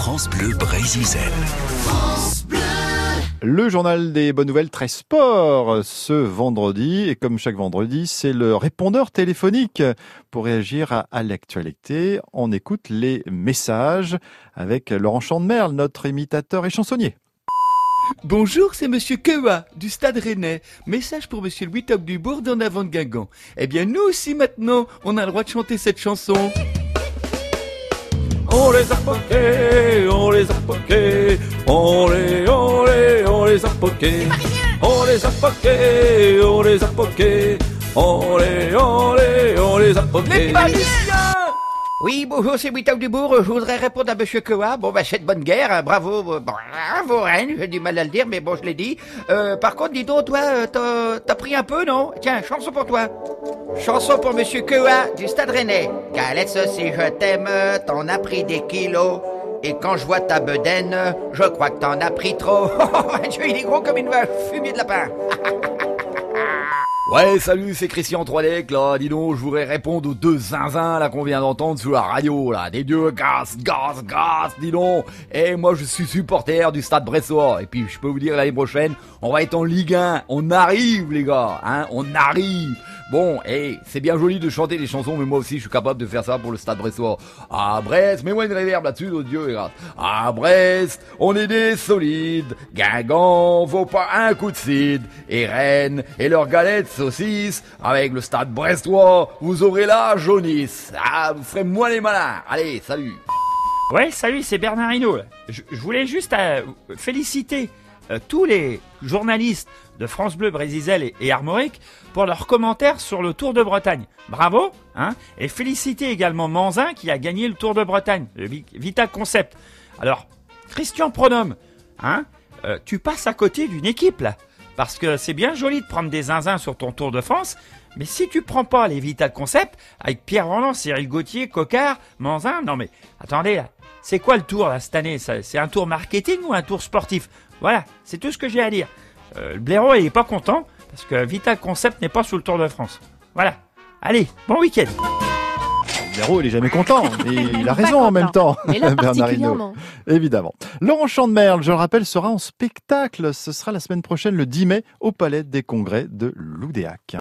France Bleu Brésil. Le journal des bonnes nouvelles très sport ce vendredi et comme chaque vendredi c'est le répondeur téléphonique pour réagir à, à l'actualité. On écoute les messages avec Laurent Chandemerle, notre imitateur et chansonnier. Bonjour, c'est Monsieur Kewa du Stade Rennais. Message pour Monsieur Louis Top du Bourg d'en avant de Guingamp. Eh bien, nous aussi maintenant, on a le droit de chanter cette chanson. On les a poqués, on les a poqués, on les, on les, on les a poqués. On les a poqués, on les a poqués, on les, on les, on les a poqués. Oui, bonjour, c'est Without Dubourg. Je voudrais répondre à Monsieur Koa. Bon, bah, cette bonne guerre. hein, Bravo, euh, bravo, Rennes. J'ai du mal à le dire, mais bon, je l'ai dit. Euh, par contre, dis donc, toi, euh, t'as- pris un peu, non? Tiens, chanson pour toi. Chanson pour Monsieur Koa du Stade Rennais. Galette si je t'aime, t'en as pris des kilos. Et quand je vois ta bedaine, je crois que t'en as pris trop. Oh, mon Dieu, il est gros comme une vache, fumier de lapin. Ouais, salut, c'est Christian Troilec, là. Dis donc, je voudrais répondre aux deux zinzins, là, qu'on vient d'entendre sur la radio, là. Des dieux, gaz, gaz, gaz, dis donc. Et moi, je suis supporter du Stade Bressois. Et puis, je peux vous dire, l'année prochaine, on va être en Ligue 1. On arrive, les gars, hein. On arrive. Bon, et c'est bien joli de chanter des chansons, mais moi aussi, je suis capable de faire ça pour le Stade Bressois. À Brest, mets-moi une réverb là-dessus, oh Dieu, et grâce. À Brest, on est des solides. Guingamp vaut pas un coup de cid. Et Rennes, et leurs galettes avec le Stade Brestois, vous aurez la jaunisse. Ah, vous ferez moins les malins. Allez, salut. Ouais, salut, c'est Bernard Hinault. Je, voulais juste euh, féliciter euh, tous les journalistes de France Bleu, Brésil et, Armorique pour leurs commentaires sur le Tour de Bretagne. Bravo, hein Et féliciter également Manzin qui a gagné le Tour de Bretagne, le Vi- Vita Concept. Alors, Christian Pronome, hein euh, Tu passes à côté d'une équipe là, parce que c'est bien joli de prendre des zinzins sur ton Tour de France. Mais si tu prends pas les Vital Concept avec Pierre Roland, Cyril Gauthier, Cocard, Manzin, non mais attendez c'est quoi le tour là cette année? C'est un tour marketing ou un tour sportif? Voilà, c'est tout ce que j'ai à dire. Euh, le blaireau il est pas content parce que Vital Concept n'est pas sur le Tour de France. Voilà. Allez, bon week-end. Zéro, il est jamais content. Et il a raison en même temps. Bernard Hinault. Évidemment. Laurent Chandemerle, je le rappelle, sera en spectacle. Ce sera la semaine prochaine, le 10 mai, au Palais des Congrès de Loudéac.